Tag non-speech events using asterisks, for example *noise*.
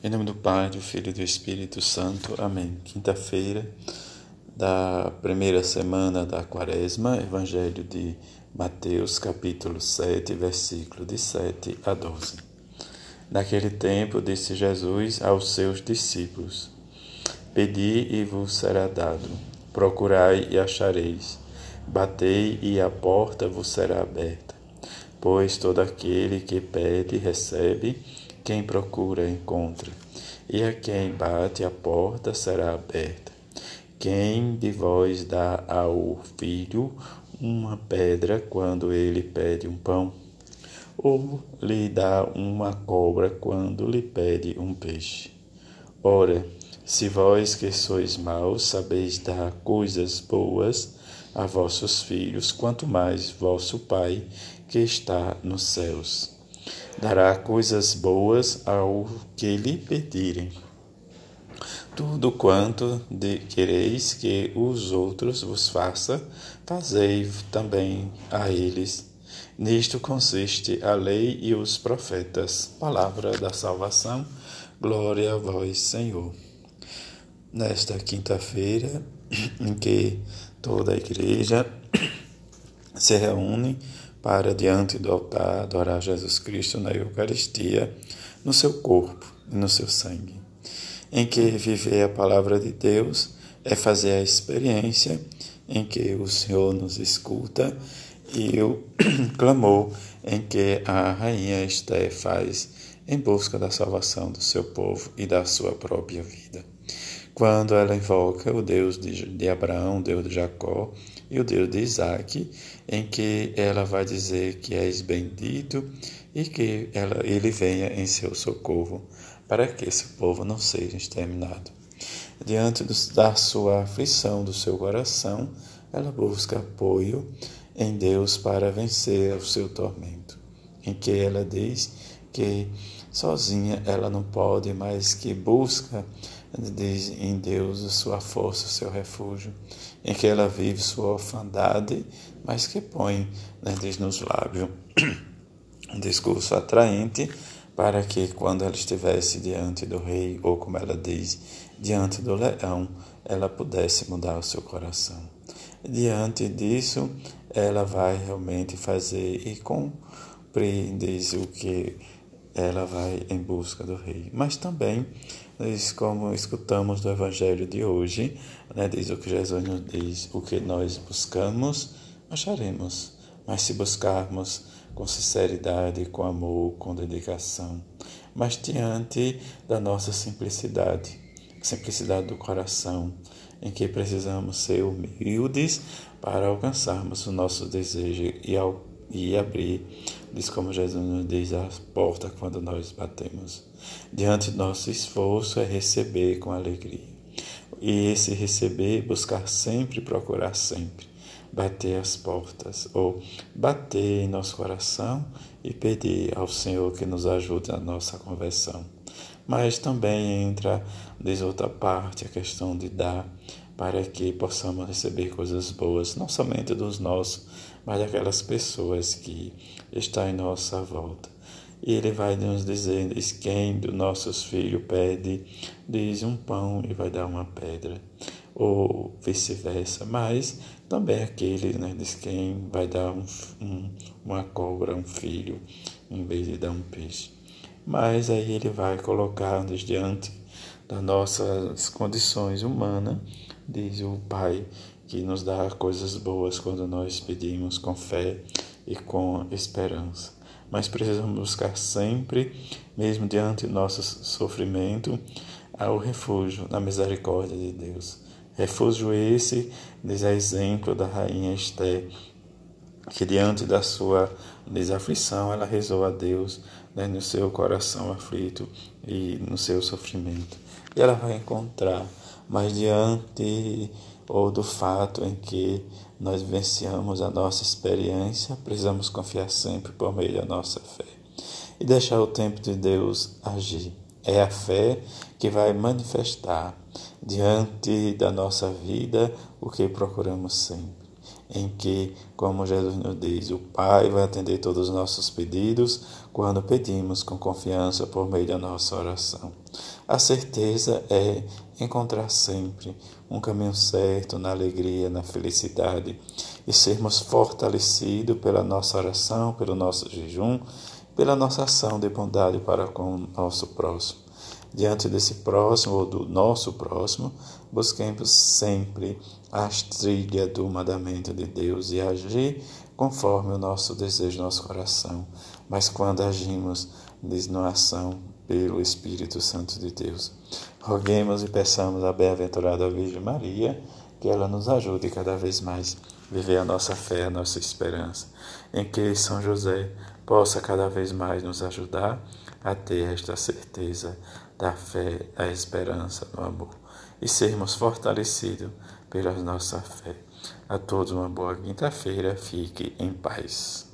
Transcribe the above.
Em nome do Pai, do Filho e do Espírito Santo. Amém. Quinta-feira da primeira semana da Quaresma, Evangelho de Mateus, capítulo 7, versículo de 7 a 12. Naquele tempo disse Jesus aos seus discípulos: Pedi e vos será dado, procurai e achareis, batei e a porta vos será aberta. Pois todo aquele que pede recebe, quem procura, encontra, e a quem bate a porta será aberta. Quem de vós dá ao filho uma pedra quando ele pede um pão? Ou lhe dá uma cobra quando lhe pede um peixe? Ora, se vós que sois maus sabeis dar coisas boas a vossos filhos, quanto mais vosso Pai que está nos céus dará coisas boas ao que lhe pedirem. Tudo quanto de quereis que os outros vos faça, fazei também a eles. Nisto consiste a lei e os profetas. Palavra da salvação. Glória a vós, Senhor. Nesta quinta-feira, em que toda a igreja se reúne para diante do altar adorar Jesus Cristo na Eucaristia, no seu corpo e no seu sangue, em que viver a palavra de Deus é fazer a experiência em que o Senhor nos escuta e o *clears throat* clamor em que a rainha Esté faz em busca da salvação do seu povo e da sua própria vida. Quando ela invoca o Deus de Abraão, o Deus de Jacó e o Deus de Isaac, em que ela vai dizer que és bendito e que ela, ele venha em seu socorro, para que esse povo não seja exterminado. Diante do, da sua aflição, do seu coração, ela busca apoio em Deus para vencer o seu tormento, em que ela diz que sozinha ela não pode, mas que busca em Deus a sua força, o seu refúgio, em que ela vive sua orfandade, mas que põe, né, diz nos lábios, *clears throat* um discurso atraente para que quando ela estivesse diante do rei, ou como ela diz, diante do leão, ela pudesse mudar o seu coração. Diante disso, ela vai realmente fazer e cumprir, diz o que ela vai em busca do rei. Mas também, diz, como escutamos do Evangelho de hoje, né, diz o que Jesus nos diz: o que nós buscamos, acharemos. Mas se buscarmos com sinceridade, com amor, com dedicação, mas diante da nossa simplicidade, simplicidade do coração, em que precisamos ser humildes para alcançarmos o nosso desejo e, ao, e abrir diz como Jesus nos diz a porta quando nós batemos. Diante do nosso esforço é receber com alegria. E esse receber, buscar sempre, procurar sempre, bater as portas, ou bater em nosso coração e pedir ao Senhor que nos ajude na nossa conversão. Mas também entra, diz outra parte, a questão de dar, para que possamos receber coisas boas, não somente dos nossos, mas daquelas pessoas que estão em nossa volta. E ele vai nos dizer, diz quem dos nossos filhos pede, diz um pão e vai dar uma pedra, ou vice-versa. Mas também aquele, né, diz quem vai dar um, um, uma cobra, um filho, em vez de dar um peixe. Mas aí ele vai colocar-nos diante das nossas condições humanas, diz o Pai, que nos dá coisas boas quando nós pedimos com fé e com esperança. Mas precisamos buscar sempre, mesmo diante do nosso sofrimento, ao refúgio na misericórdia de Deus. Refúgio esse, diz a exemplo da rainha Esté, que diante da sua desaflição ela rezou a Deus né, no seu coração aflito e no seu sofrimento. E ela vai encontrar, mas diante ou do fato em que nós vivenciamos a nossa experiência, precisamos confiar sempre por meio da nossa fé e deixar o tempo de Deus agir. É a fé que vai manifestar diante da nossa vida o que procuramos sempre. Em que, como Jesus nos diz, o Pai vai atender todos os nossos pedidos quando pedimos com confiança por meio da nossa oração. A certeza é encontrar sempre um caminho certo na alegria, na felicidade e sermos fortalecidos pela nossa oração, pelo nosso jejum, pela nossa ação de bondade para com o nosso próximo. Diante desse próximo ou do nosso próximo, busquemos sempre as trilhas do mandamento de Deus e agir conforme o nosso desejo, nosso coração. Mas quando agimos numa ação pelo Espírito Santo de Deus, roguemos e peçamos à bem-aventurada Virgem Maria que ela nos ajude cada vez mais a viver a nossa fé, a nossa esperança, em que São José possa cada vez mais nos ajudar a ter esta certeza da fé, da esperança, do amor e sermos fortalecidos pela nossa fé. A todos uma boa quinta-feira, fique em paz.